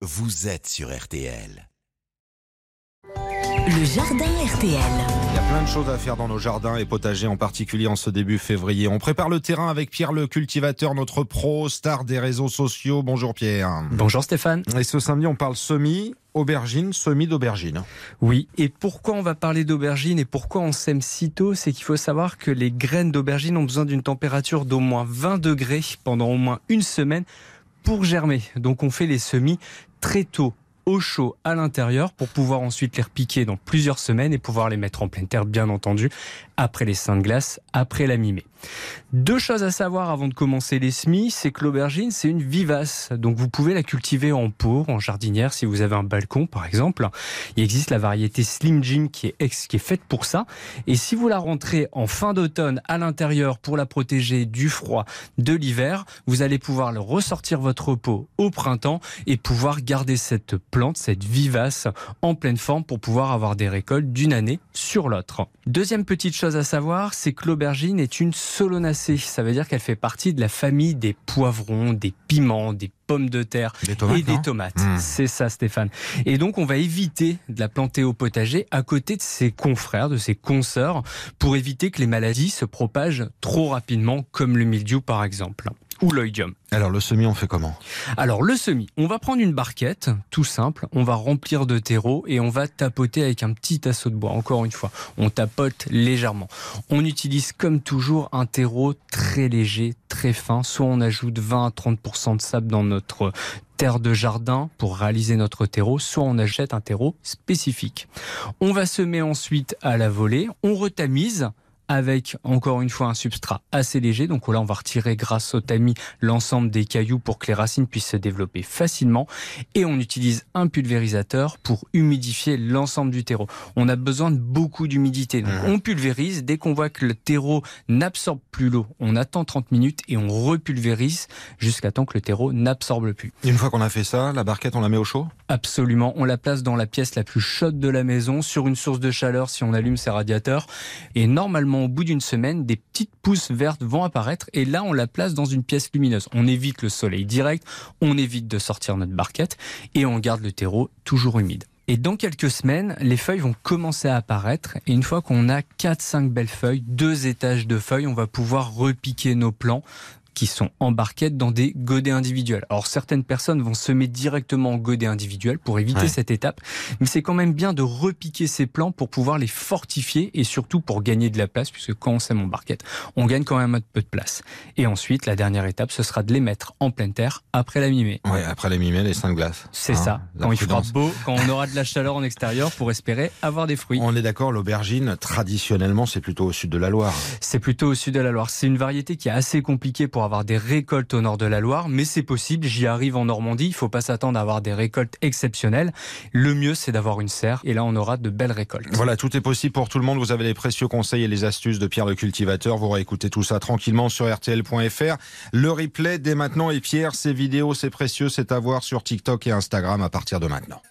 vous êtes sur RTL. Le jardin RTL. Il y a plein de choses à faire dans nos jardins et potagers, en particulier en ce début février. On prépare le terrain avec Pierre le cultivateur, notre pro, star des réseaux sociaux. Bonjour Pierre. Bonjour Stéphane. Et ce samedi, on parle semis, aubergines, semis d'aubergines. Oui, et pourquoi on va parler d'aubergines et pourquoi on sème si tôt? C'est qu'il faut savoir que les graines d'aubergines ont besoin d'une température d'au moins 20 degrés pendant au moins une semaine pour germer. Donc on fait les semis très tôt au chaud à l'intérieur pour pouvoir ensuite les repiquer dans plusieurs semaines et pouvoir les mettre en pleine terre, bien entendu, après les seins de glace, après la mi-mai. Deux choses à savoir avant de commencer les semis, c'est que l'aubergine, c'est une vivace. Donc vous pouvez la cultiver en pot, en jardinière, si vous avez un balcon, par exemple. Il existe la variété Slim Jim qui est, qui est faite pour ça. Et si vous la rentrez en fin d'automne à l'intérieur pour la protéger du froid, de l'hiver, vous allez pouvoir le ressortir votre pot au printemps et pouvoir garder cette plante, cette vivace, en pleine forme pour pouvoir avoir des récoltes d'une année sur l'autre. Deuxième petite chose à savoir, c'est que l'aubergine est une solanacée. Ça veut dire qu'elle fait partie de la famille des poivrons, des piments, des pommes de terre Des tomates, et des tomates. Mmh. C'est ça, Stéphane. Et donc, on va éviter de la planter au potager à côté de ses confrères, de ses consoeurs, pour éviter que les maladies se propagent trop rapidement, comme le mildiou, par exemple, ou l'oïdium. Alors le semis, on fait comment? Alors le semis, on va prendre une barquette, tout simple, on va remplir de terreau et on va tapoter avec un petit assaut de bois. Encore une fois, on tapote légèrement. On utilise comme toujours un terreau très léger, très fin. Soit on ajoute 20 à 30% de sable dans notre terre de jardin pour réaliser notre terreau, soit on achète un terreau spécifique. On va semer ensuite à la volée, on retamise avec encore une fois un substrat assez léger. Donc là, on va retirer grâce au tamis l'ensemble des cailloux pour que les racines puissent se développer facilement. Et on utilise un pulvérisateur pour humidifier l'ensemble du terreau. On a besoin de beaucoup d'humidité. Donc Mhm. on pulvérise. Dès qu'on voit que le terreau n'absorbe plus l'eau, on attend 30 minutes et on repulvérise jusqu'à temps que le terreau n'absorbe plus. Une fois qu'on a fait ça, la barquette, on la met au chaud? Absolument. On la place dans la pièce la plus chaude de la maison, sur une source de chaleur si on allume ses radiateurs. Et normalement, au bout d'une semaine, des petites pousses vertes vont apparaître. Et là, on la place dans une pièce lumineuse. On évite le soleil direct, on évite de sortir notre barquette et on garde le terreau toujours humide. Et dans quelques semaines, les feuilles vont commencer à apparaître. Et une fois qu'on a 4-5 belles feuilles, deux étages de feuilles, on va pouvoir repiquer nos plants qui sont en barquette dans des godets individuels. Alors certaines personnes vont semer directement en godet individuel pour éviter Ouais. cette étape, mais c'est quand même bien de repiquer ces plants pour pouvoir les fortifier et surtout pour gagner de la place, puisque quand on sème en barquette, on gagne quand même un peu de place. Et ensuite, la dernière étape, ce sera de les mettre en pleine terre après la mi-mai. Ouais, après les mimets, les seins de glace. C'est Hein, ça, la quand il fera prudence. beau, quand on aura de la chaleur en extérieur pour espérer avoir des fruits. On est d'accord, l'aubergine, traditionnellement, c'est plutôt au sud de la Loire. C'est plutôt au sud de la Loire. C'est une variété qui est assez compliquée pour avoir des récoltes au nord de la Loire, mais c'est possible. J'y arrive en Normandie. Il faut pas s'attendre à avoir des récoltes exceptionnelles. Le mieux, c'est d'avoir une serre et là, on aura de belles récoltes. Voilà, tout est possible pour tout le monde. Vous avez les précieux conseils et les astuces de Pierre le cultivateur. Vous réécoutez tout ça tranquillement sur rtl.fr. Le replay dès maintenant. Et Pierre, ces vidéos, c'est précieux, c'est à voir sur TikTok et Instagram à partir de maintenant.